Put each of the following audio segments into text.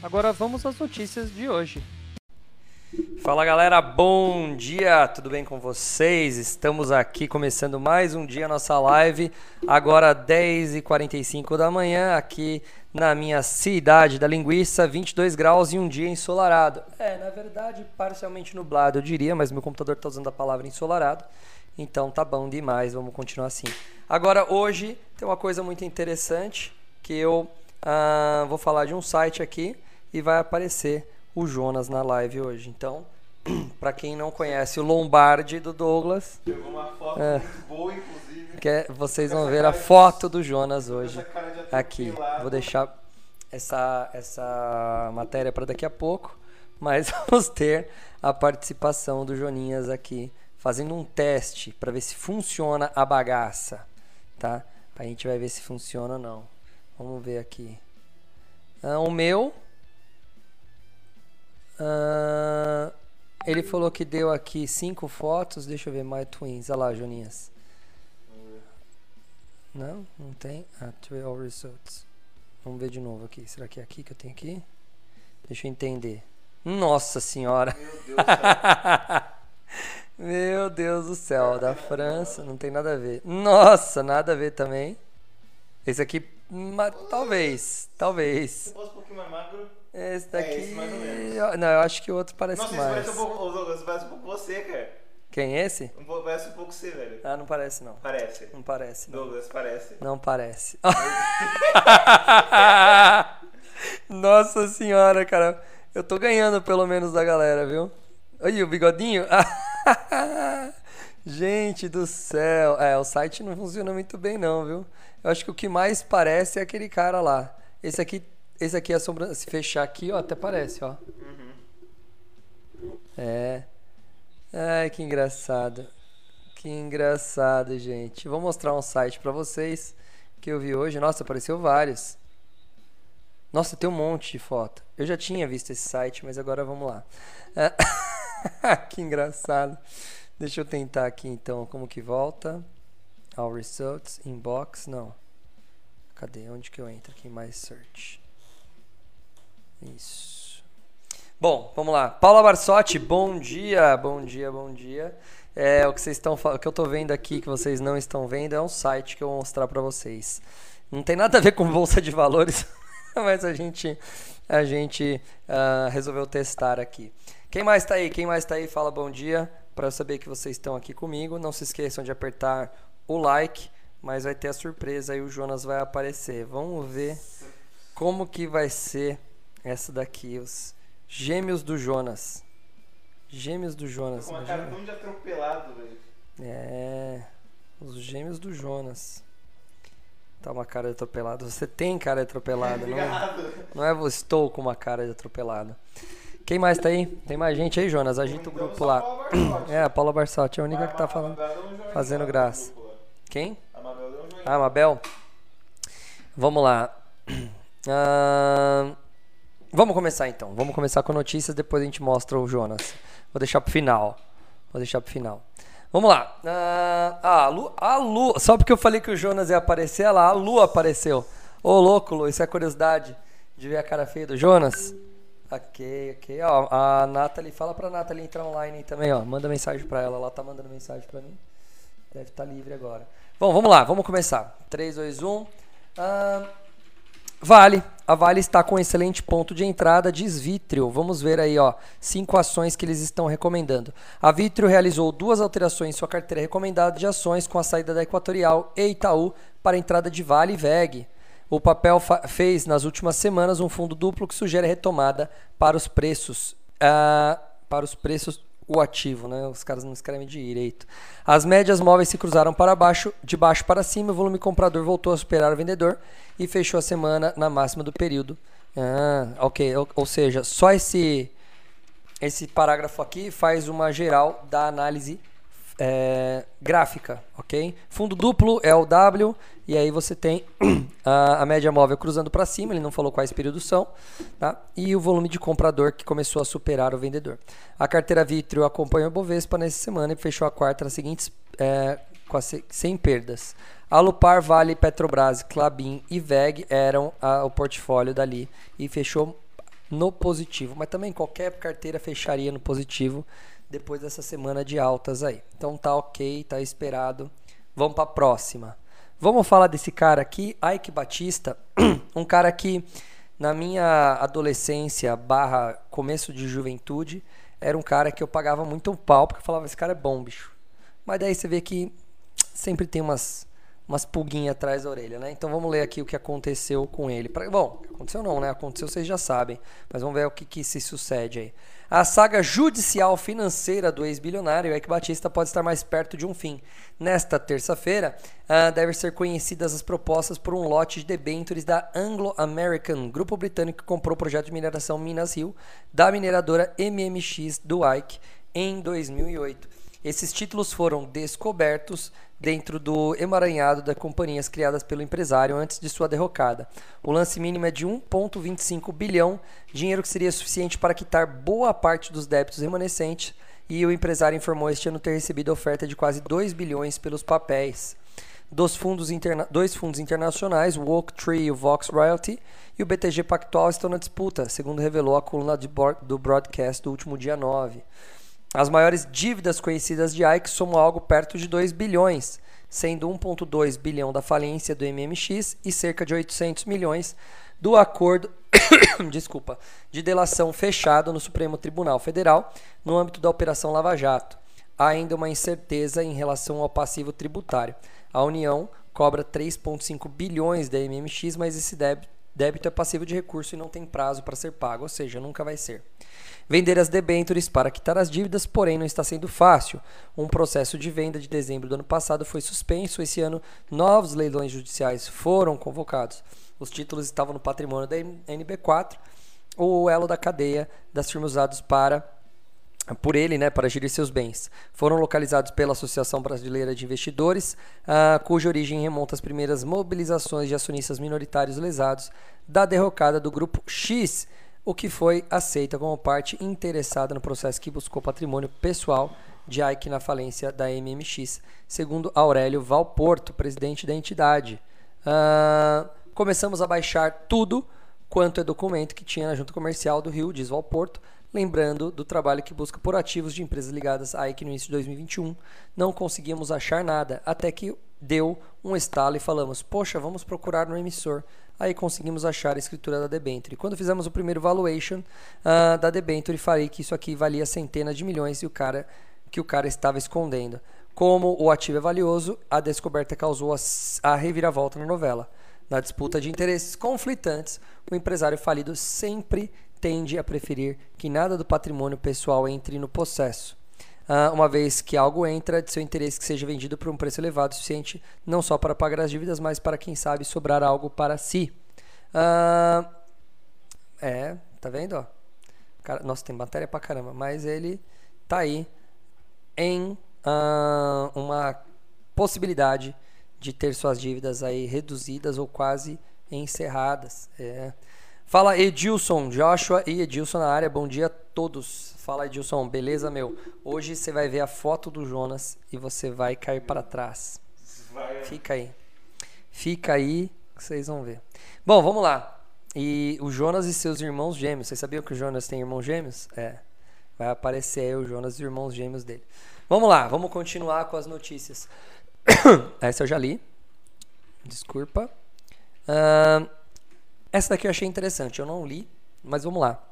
Agora vamos às notícias de hoje. Fala galera, bom dia, tudo bem com vocês? Estamos aqui começando mais um dia nossa live, agora 10h45 da manhã, aqui na minha cidade da linguiça, 22 graus e um dia ensolarado. É, na verdade, parcialmente nublado, eu diria, mas meu computador está usando a palavra ensolarado, então tá bom demais, vamos continuar assim. Agora, hoje tem uma coisa muito interessante que eu ah, vou falar de um site aqui e vai aparecer o Jonas na live hoje. Então, para quem não conhece o Lombardi do Douglas. Pegou uma foto é, muito boa, inclusive. Que é, vocês vão ver a foto do Jonas hoje aqui. Vou deixar essa, essa matéria para daqui a pouco, mas vamos ter a participação do Joninhas aqui, fazendo um teste para ver se funciona a bagaça, tá? A gente vai ver se funciona ou não. Vamos ver aqui. Ah, o meu Uh, ele falou que deu aqui cinco fotos. Deixa eu ver, My Twins. Olha lá, Joninhas. Não, não tem. Ah, all results. Vamos ver de novo aqui. Será que é aqui que eu tenho aqui? Deixa eu entender. Nossa senhora. Meu Deus do céu. Meu Deus do céu. Da França, não tem nada a ver. Nossa, nada a ver também. Esse aqui, talvez. Talvez. posso um pouquinho mais magro? Esse daqui. É esse mais ou menos. Não, eu acho que o outro parece Nossa, mais. Nossa, parece um pouco. Douglas, parece um pouco você, cara. Quem esse? Um pouco, parece um pouco você, velho. Ah, não parece não. Parece. Não parece. Não. Douglas, parece. Não parece. Nossa senhora, cara. Eu tô ganhando pelo menos da galera, viu? Olha o bigodinho. Gente do céu. É, o site não funciona muito bem não, viu? Eu acho que o que mais parece é aquele cara lá. Esse aqui esse aqui é a sombra. Se fechar aqui, ó, até parece, ó. Uhum. É. Ai, que engraçado. Que engraçado, gente. Vou mostrar um site para vocês que eu vi hoje. Nossa, apareceu vários. Nossa, tem um monte de foto. Eu já tinha visto esse site, mas agora vamos lá. É. que engraçado. Deixa eu tentar aqui então como que volta. All results, inbox, não. Cadê? Onde que eu entro aqui? Mais search. Isso. Bom, vamos lá. Paula Barsotti, bom dia, bom dia, bom dia. É, o que vocês estão o que eu estou vendo aqui que vocês não estão vendo é um site que eu vou mostrar para vocês. Não tem nada a ver com bolsa de valores, mas a gente a gente uh, resolveu testar aqui. Quem mais está aí? Quem mais está aí? Fala bom dia para saber que vocês estão aqui comigo. Não se esqueçam de apertar o like, mas vai ter a surpresa aí o Jonas vai aparecer. Vamos ver como que vai ser essa daqui, os Gêmeos do Jonas. Gêmeos do Jonas. Com uma cara tão de atropelado, velho. É. Os Gêmeos do Jonas. Tá uma cara de atropelado. Você tem cara de atropelado, não é? Não é você estou com uma cara de atropelado. Quem mais tá aí? Tem mais gente aí, Jonas? Agita o grupo lá. É, a Paula Barsotti é a única que tá falando, fazendo graça. Quem? A Amabel. Vamos lá. Ah, Vamos começar então. Vamos começar com notícias, depois a gente mostra o Jonas. Vou deixar pro final. Vou deixar pro final. Vamos lá. Uh, ah, a Lu, a Lu, só porque eu falei que o Jonas ia aparecer, ela, a Lu apareceu. Ô, louco, Lu, isso é curiosidade de ver a cara feia do Jonas? Ok, ok. Ó, a Nathalie, fala pra Nathalie entrar online também, ó. Manda mensagem pra ela, ela tá mandando mensagem pra mim. Deve estar tá livre agora. Bom, vamos lá, vamos começar. 3, 2, 1. Uh, Vale. A Vale está com um excelente ponto de entrada, diz Vitrio. Vamos ver aí, ó, cinco ações que eles estão recomendando. A Vitrio realizou duas alterações em sua carteira recomendada de ações com a saída da Equatorial e Itaú para a entrada de Vale e VEG. O papel fez nas últimas semanas um fundo duplo que sugere retomada para os preços, uh, para os preços o ativo, né? Os caras não escrevem direito. As médias móveis se cruzaram para baixo, de baixo para cima, o volume comprador voltou a superar o vendedor e fechou a semana na máxima do período, Ah, ok. Ou, ou seja, só esse esse parágrafo aqui faz uma geral da análise é, gráfica, ok? Fundo duplo é o W e aí você tem a, a média móvel cruzando para cima, ele não falou quais períodos são, tá? E o volume de comprador que começou a superar o vendedor. A carteira Vitrio acompanha o Bovespa nessa semana e fechou a quarta nas seguintes é, sem perdas. Alupar, Vale, Petrobras, Clabin e VEG eram a, o portfólio dali e fechou no positivo, mas também qualquer carteira fecharia no positivo depois dessa semana de altas aí. Então tá ok, tá esperado. Vamos para a próxima. Vamos falar desse cara aqui, Ike Batista, um cara que na minha adolescência barra começo de juventude era um cara que eu pagava muito um pau porque eu falava esse cara é bom, bicho. Mas daí você vê que sempre tem umas umas pulguinhas atrás da orelha, né? Então vamos ler aqui o que aconteceu com ele. Bom, aconteceu não, né? Aconteceu, vocês já sabem. Mas vamos ver o que, que se sucede aí. A saga judicial financeira do ex-bilionário Eike Batista pode estar mais perto de um fim. Nesta terça-feira, uh, devem ser conhecidas as propostas por um lote de debêntures da Anglo-American, grupo britânico que comprou o projeto de mineração Minas Rio, da mineradora MMX do Ike em 2008. Esses títulos foram descobertos dentro do emaranhado das companhias criadas pelo empresário antes de sua derrocada. O lance mínimo é de 1,25 bilhão, dinheiro que seria suficiente para quitar boa parte dos débitos remanescentes, e o empresário informou este ano ter recebido oferta de quase 2 bilhões pelos papéis. Dos fundos interna dois fundos internacionais, o Oaktree e o Vox Royalty, e o BTG Pactual estão na disputa, segundo revelou a coluna do broadcast do último dia 9. As maiores dívidas conhecidas de Ike somam algo perto de 2 bilhões, sendo 1,2 bilhão da falência do MMX e cerca de 800 milhões do acordo desculpa, de delação fechado no Supremo Tribunal Federal no âmbito da Operação Lava Jato. Há ainda uma incerteza em relação ao passivo tributário. A União cobra 3,5 bilhões da MMX, mas esse débito é passivo de recurso e não tem prazo para ser pago, ou seja, nunca vai ser. Vender as debêntures para quitar as dívidas, porém, não está sendo fácil. Um processo de venda de dezembro do ano passado foi suspenso. Esse ano, novos leilões judiciais foram convocados. Os títulos estavam no patrimônio da NB4, o elo da cadeia das firmas usados para por ele, né, para gerir seus bens. Foram localizados pela Associação Brasileira de Investidores, uh, cuja origem remonta às primeiras mobilizações de acionistas minoritários lesados da derrocada do Grupo X, o que foi aceita como parte interessada no processo que buscou patrimônio pessoal de Ike na falência da MMX, segundo Aurélio Valporto, presidente da entidade. Uh, começamos a baixar tudo quanto é documento que tinha na junta comercial do Rio, diz Valporto, lembrando do trabalho que busca por ativos de empresas ligadas à Ike no início de 2021. Não conseguimos achar nada, até que deu um estalo e falamos: Poxa, vamos procurar no emissor. Aí conseguimos achar a escritura da debenture. Quando fizemos o primeiro valuation uh, da debenture, falei que isso aqui valia centenas de milhões e o cara que o cara estava escondendo. Como o ativo é valioso, a descoberta causou a, a reviravolta na novela. Na disputa de interesses conflitantes, o empresário falido sempre tende a preferir que nada do patrimônio pessoal entre no processo uh, uma vez que algo entra de seu interesse que seja vendido por um preço elevado suficiente não só para pagar as dívidas, mas para quem sabe sobrar algo para si. Uh, é, tá vendo? Ó? Cara, nossa, tem matéria pra caramba, mas ele tá aí em uh, uma possibilidade de ter suas dívidas aí reduzidas ou quase encerradas. É. Fala Edilson, Joshua e Edilson na área. Bom dia a todos. Fala Edilson, beleza, meu? Hoje você vai ver a foto do Jonas e você vai cair para trás. Fica aí. Fica aí que vocês vão ver. Bom, vamos lá. E o Jonas e seus irmãos gêmeos. Vocês sabiam que o Jonas tem irmãos gêmeos? É. Vai aparecer aí o Jonas e os irmãos gêmeos dele. Vamos lá, vamos continuar com as notícias. Essa eu já li. Desculpa. Uh, essa daqui eu achei interessante, eu não li, mas vamos lá.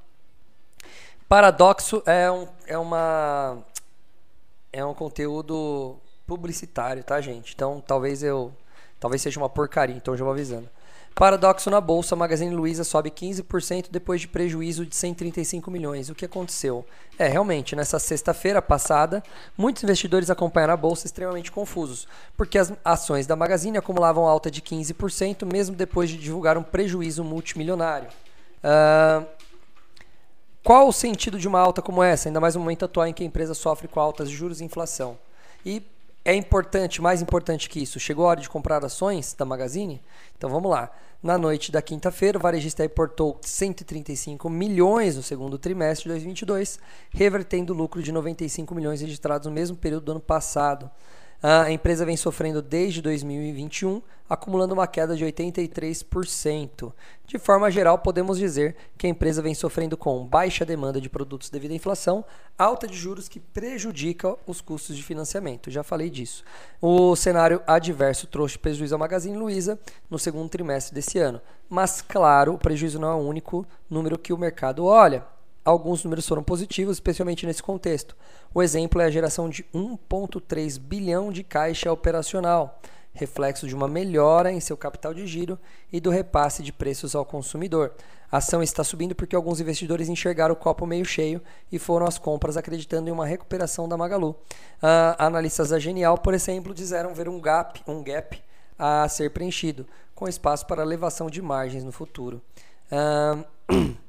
Paradoxo é um, é uma é um conteúdo publicitário, tá, gente? Então, talvez eu talvez seja uma porcaria, então já vou avisando. Paradoxo na bolsa, Magazine Luiza sobe 15% depois de prejuízo de 135 milhões. O que aconteceu? É, realmente, nessa sexta-feira passada, muitos investidores acompanharam a bolsa extremamente confusos, porque as ações da Magazine acumulavam alta de 15% mesmo depois de divulgar um prejuízo multimilionário. Ah, qual o sentido de uma alta como essa, ainda mais no momento atual em que a empresa sofre com altas de juros e inflação? E é importante, mais importante que isso, chegou a hora de comprar ações da Magazine? Então vamos lá. Na noite da quinta-feira, o varejista reportou 135 milhões no segundo trimestre de 2022, revertendo lucro de 95 milhões registrados no mesmo período do ano passado. A empresa vem sofrendo desde 2021, acumulando uma queda de 83%. De forma geral, podemos dizer que a empresa vem sofrendo com baixa demanda de produtos devido à inflação, alta de juros que prejudica os custos de financiamento. Já falei disso. O cenário adverso trouxe prejuízo ao Magazine Luiza no segundo trimestre desse ano. Mas, claro, o prejuízo não é o único número que o mercado olha alguns números foram positivos, especialmente nesse contexto. O exemplo é a geração de 1,3 bilhão de caixa operacional, reflexo de uma melhora em seu capital de giro e do repasse de preços ao consumidor. A ação está subindo porque alguns investidores enxergaram o copo meio cheio e foram às compras acreditando em uma recuperação da Magalu. Uh, analistas da Genial, por exemplo, disseram ver um gap, um gap a ser preenchido, com espaço para elevação de margens no futuro. Uh,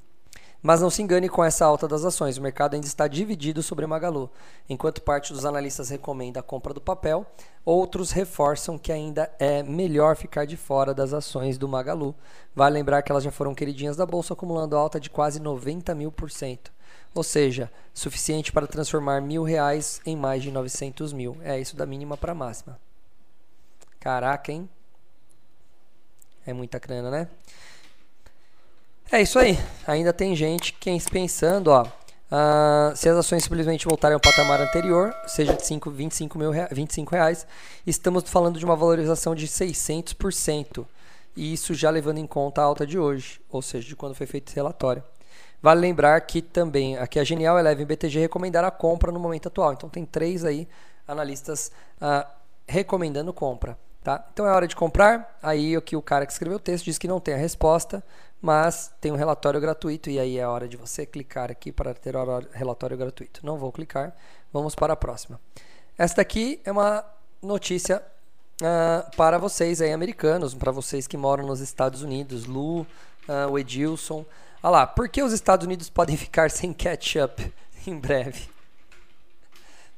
Mas não se engane com essa alta das ações, o mercado ainda está dividido sobre a Magalu. Enquanto parte dos analistas recomenda a compra do papel, outros reforçam que ainda é melhor ficar de fora das ações do Magalu. Vale lembrar que elas já foram queridinhas da bolsa, acumulando alta de quase 90 mil por cento. Ou seja, suficiente para transformar mil reais em mais de 900 mil. É isso da mínima para máxima. Caraca, hein? É muita grana, né? É isso aí. Ainda tem gente quem pensando, ó. Uh, se as ações simplesmente voltarem ao patamar anterior, seja de 5, 25, mil, 25 reais, estamos falando de uma valorização de 600%. E isso já levando em conta a alta de hoje, ou seja, de quando foi feito esse relatório. Vale lembrar que também aqui a Genial Eleven BTG recomendaram a compra no momento atual. Então tem três aí analistas uh, recomendando compra. Tá? Então é hora de comprar. Aí aqui o cara que escreveu o texto diz que não tem a resposta mas tem um relatório gratuito e aí é hora de você clicar aqui para ter o relatório gratuito. Não vou clicar, vamos para a próxima. Esta aqui é uma notícia uh, para vocês aí americanos, para vocês que moram nos Estados Unidos, Lu, uh, o Edilson. Olha lá, por que os Estados Unidos podem ficar sem ketchup em breve?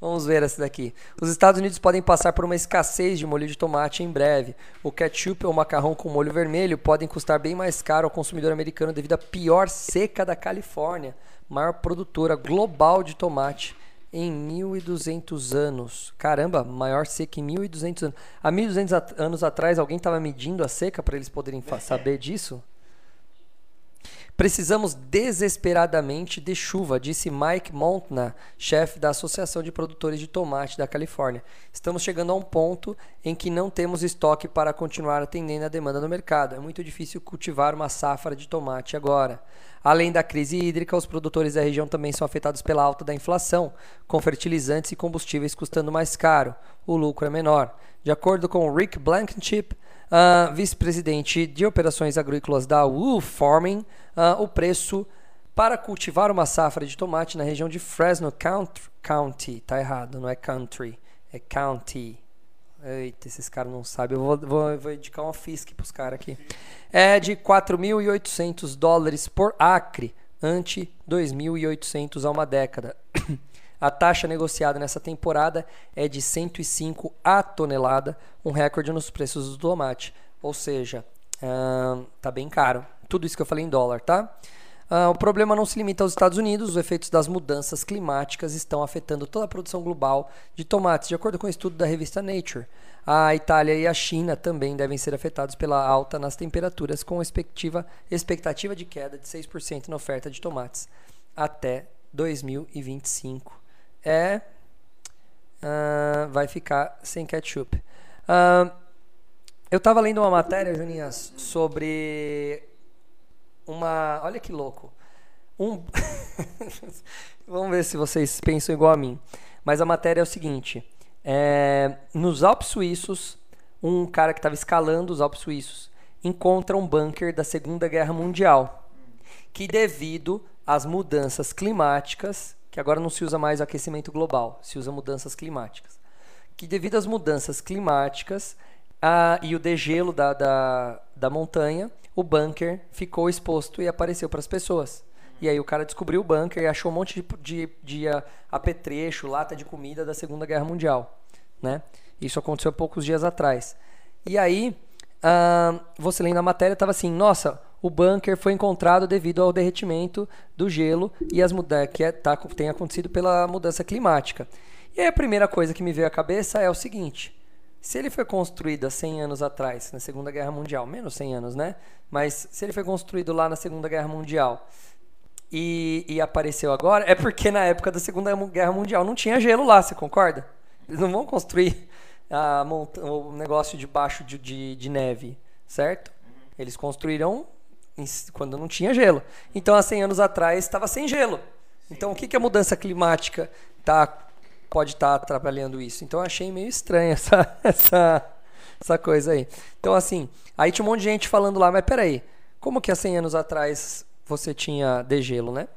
Vamos ver essa daqui. Os Estados Unidos podem passar por uma escassez de molho de tomate em breve. O ketchup ou macarrão com molho vermelho podem custar bem mais caro ao consumidor americano devido à pior seca da Califórnia, maior produtora global de tomate em 1200 anos. Caramba, maior seca em 1200 anos. Há 1200 anos atrás alguém estava medindo a seca para eles poderem saber disso? Precisamos desesperadamente de chuva, disse Mike Montna, chefe da Associação de Produtores de Tomate da Califórnia. Estamos chegando a um ponto em que não temos estoque para continuar atendendo a demanda no mercado. É muito difícil cultivar uma safra de tomate agora. Além da crise hídrica, os produtores da região também são afetados pela alta da inflação, com fertilizantes e combustíveis custando mais caro. O lucro é menor. De acordo com Rick Blankenship, uh, vice-presidente de operações agrícolas da Wool Farming, uh, o preço para cultivar uma safra de tomate na região de Fresno County, tá errado, não é country, é county. Eita, esses caras não sabem. Eu vou, vou, vou indicar uma FISC para os caras aqui. É de 4.800 dólares por acre, ante 2.800 há uma década. A taxa negociada nessa temporada é de 105 a tonelada, um recorde nos preços do tomate. Ou seja, uh, tá bem caro. Tudo isso que eu falei em dólar, tá? Uh, o problema não se limita aos Estados Unidos, os efeitos das mudanças climáticas estão afetando toda a produção global de tomates, de acordo com um estudo da revista Nature. A Itália e a China também devem ser afetados pela alta nas temperaturas, com expectativa, expectativa de queda de 6% na oferta de tomates até 2025 é uh, vai ficar sem ketchup. Uh, eu estava lendo uma matéria, Juninhas, sobre uma. Olha que louco. Um. Vamos ver se vocês pensam igual a mim. Mas a matéria é o seguinte: é, nos Alpes Suíços, um cara que estava escalando os Alpes Suíços encontra um bunker da Segunda Guerra Mundial, que devido às mudanças climáticas que agora não se usa mais aquecimento global, se usa mudanças climáticas. Que devido às mudanças climáticas e o degelo da, da, da montanha, o bunker ficou exposto e apareceu para as pessoas. E aí o cara descobriu o bunker e achou um monte de, de, de apetrecho, lata de comida da Segunda Guerra Mundial, né? Isso aconteceu há poucos dias atrás. E aí, ah, você lendo a matéria, estava assim, nossa, o bunker foi encontrado devido ao derretimento do gelo e as mudanças que é, tá, tem acontecido pela mudança climática. E aí a primeira coisa que me veio à cabeça é o seguinte: se ele foi construído há 100 anos atrás, na Segunda Guerra Mundial, menos 100 anos, né? Mas se ele foi construído lá na Segunda Guerra Mundial e, e apareceu agora, é porque na época da Segunda Guerra Mundial não tinha gelo lá, você concorda? Eles não vão construir a, o negócio debaixo de, de, de neve, certo? Eles construíram quando não tinha gelo. Então, há 100 anos atrás, estava sem gelo. Então, o que, que a mudança climática tá, pode estar tá atrapalhando isso? Então, achei meio estranha essa, essa, essa coisa aí. Então, assim, aí tinha um monte de gente falando lá, mas peraí, como que há 100 anos atrás você tinha degelo, né?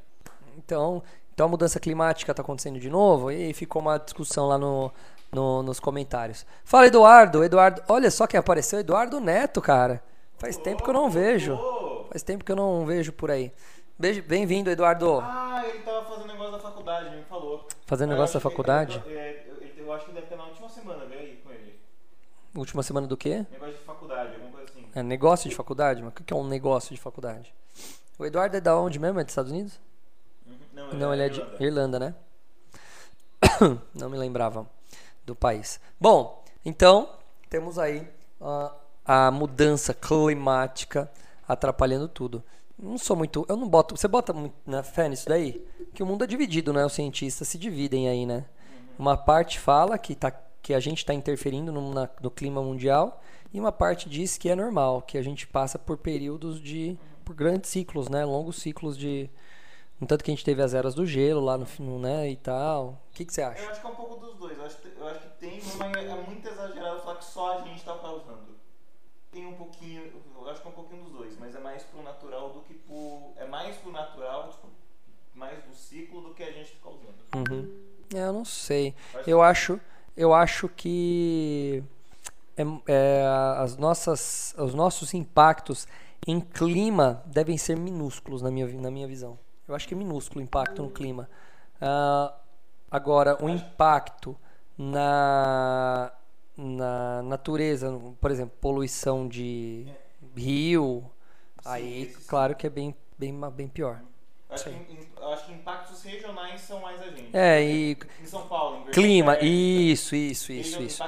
Então, então a mudança climática está acontecendo de novo? E ficou uma discussão lá no, no, nos comentários. Fala, Eduardo. Eduardo, olha só quem apareceu, Eduardo Neto, cara. Faz tempo que eu não vejo. Faz tempo que eu não vejo por aí. Bem-vindo, Eduardo. Ah, ele tava fazendo negócio da faculdade, me falou. Fazendo negócio da faculdade? Ele, é, eu, eu acho que deve ter na última semana, veio aí com ele. Última semana do quê? Negócio de faculdade, alguma coisa assim. É, negócio de faculdade? Mas o que é um negócio de faculdade? O Eduardo é da onde mesmo? É dos Estados Unidos? Uhum. Não, ele, não, é, ele é de Irlanda, Irlanda né? não me lembrava do país. Bom, então temos aí uh, a mudança climática atrapalhando tudo. Não sou muito. Eu não boto. Você bota muito na fé nisso daí? Que o mundo é dividido, né? Os cientistas se dividem aí, né? Uma parte fala que, tá, que a gente está interferindo no, na, no clima mundial e uma parte diz que é normal, que a gente passa por períodos de. por grandes ciclos, né? Longos ciclos de. No tanto que a gente teve as eras do gelo lá no, no né, e tal. O que, que você acha? Eu acho que é um pouco dos dois. Eu acho, eu acho que tem, mas é muito exagerado falar que só a gente está causando tem um pouquinho, eu acho que é um pouquinho dos dois, mas é mais pro natural do que pro. É mais pro natural, tipo, mais do ciclo do que a gente fica usando. Uhum. É, eu não sei. Eu acho, eu acho que é, é, as nossas, os nossos impactos em clima devem ser minúsculos na minha, na minha visão. Eu acho que é minúsculo o impacto no clima. Uh, agora, o impacto na na natureza, por exemplo, poluição de rio, sim, aí sim. claro que é bem, bem, bem pior. Acho que, acho que, impactos regionais são mais a gente. É, e. Em São Paulo, em Clima, isso, isso, isso, isso.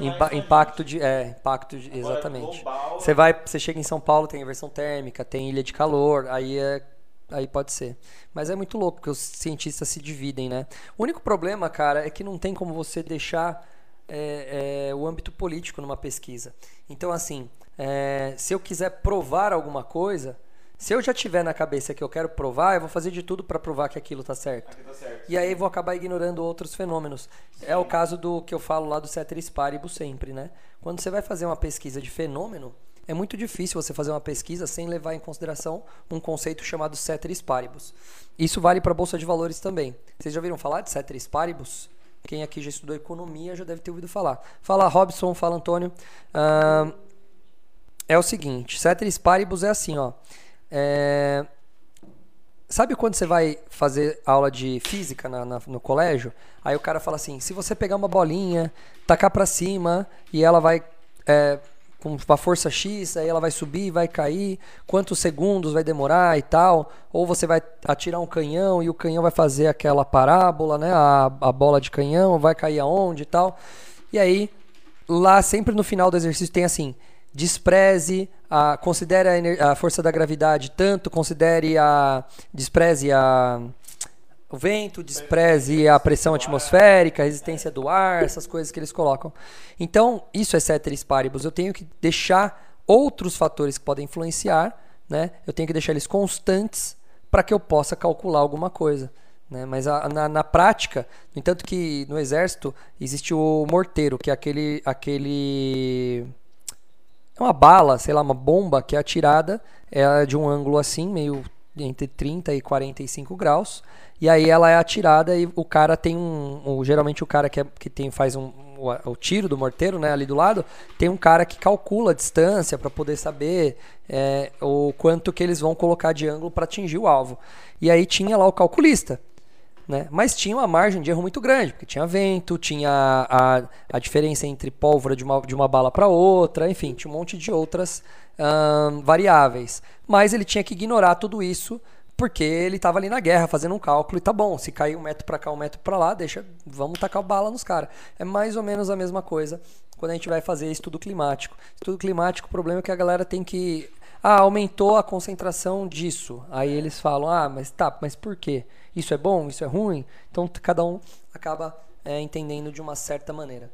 Impa impacto de. É, impacto de. Agora, exatamente. Global, você vai. Você chega em São Paulo, tem inversão térmica, tem ilha de calor, aí é. Aí pode ser. Mas é muito louco que os cientistas se dividem, né? O único problema, cara, é que não tem como você deixar é, é, o âmbito político numa pesquisa. Então, assim, é, se eu quiser provar alguma coisa, se eu já tiver na cabeça que eu quero provar, eu vou fazer de tudo para provar que aquilo está certo. Tá certo. E aí vou acabar ignorando outros fenômenos. Sim. É o caso do que eu falo lá do ceteris paribus sempre, né? Quando você vai fazer uma pesquisa de fenômeno, é muito difícil você fazer uma pesquisa sem levar em consideração um conceito chamado ceteris paribus. Isso vale para a bolsa de valores também. Vocês já ouviram falar de ceteris paribus? Quem aqui já estudou economia já deve ter ouvido falar. Fala Robson, fala Antônio. Uh, é o seguinte, ceteris paribus é assim, ó. É, sabe quando você vai fazer aula de física na, na, no colégio? Aí o cara fala assim, se você pegar uma bolinha, tacar para cima e ela vai é, com uma força X, aí ela vai subir, vai cair, quantos segundos vai demorar e tal. Ou você vai atirar um canhão e o canhão vai fazer aquela parábola, né? A, a bola de canhão vai cair aonde e tal. E aí, lá sempre no final do exercício tem assim: despreze, a, considere a, a força da gravidade tanto, considere a. despreze a o vento, despreze a pressão atmosférica, a resistência do ar, essas coisas que eles colocam. Então, isso é ceteris paribus. Eu tenho que deixar outros fatores que podem influenciar, né? Eu tenho que deixar eles constantes para que eu possa calcular alguma coisa. Né? Mas a, na, na, prática, no entanto que no exército existe o morteiro, que é aquele, aquele é uma bala, sei lá, uma bomba que é atirada é de um ângulo assim, meio entre 30 e 45 graus. E aí ela é atirada e o cara tem um. um geralmente o cara que, é, que tem, faz um, o, o, tiro do morteiro, né, ali do lado, tem um cara que calcula a distância para poder saber é, o quanto que eles vão colocar de ângulo para atingir o alvo. E aí tinha lá o calculista. Né? Mas tinha uma margem de erro muito grande, porque tinha vento, tinha a, a diferença entre pólvora de uma, de uma bala para outra, enfim, tinha um monte de outras hum, variáveis. Mas ele tinha que ignorar tudo isso porque ele estava ali na guerra fazendo um cálculo e tá bom, se cair um metro para cá, um metro para lá, deixa, vamos tacar bala nos caras. É mais ou menos a mesma coisa quando a gente vai fazer estudo climático. Estudo climático, o problema é que a galera tem que ah, aumentou a concentração disso. Aí eles falam: "Ah, mas tá, mas por quê? Isso é bom? Isso é ruim?" Então cada um acaba é, entendendo de uma certa maneira.